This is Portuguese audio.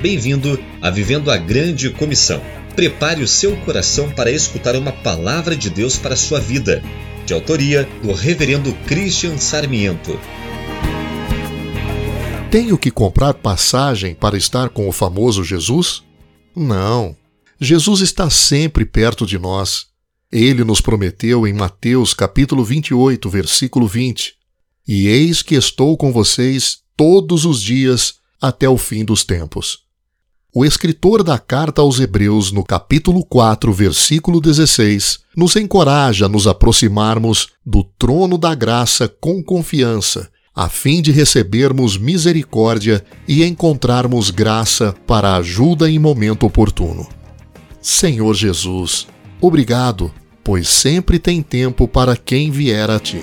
Bem-vindo a Vivendo a Grande Comissão. Prepare o seu coração para escutar uma palavra de Deus para a sua vida, de autoria do Reverendo Christian Sarmiento. Tenho que comprar passagem para estar com o famoso Jesus? Não. Jesus está sempre perto de nós. Ele nos prometeu em Mateus capítulo 28, versículo 20: E eis que estou com vocês todos os dias até o fim dos tempos. O escritor da carta aos Hebreus, no capítulo 4, versículo 16, nos encoraja a nos aproximarmos do trono da graça com confiança, a fim de recebermos misericórdia e encontrarmos graça para ajuda em momento oportuno. Senhor Jesus, obrigado, pois sempre tem tempo para quem vier a ti.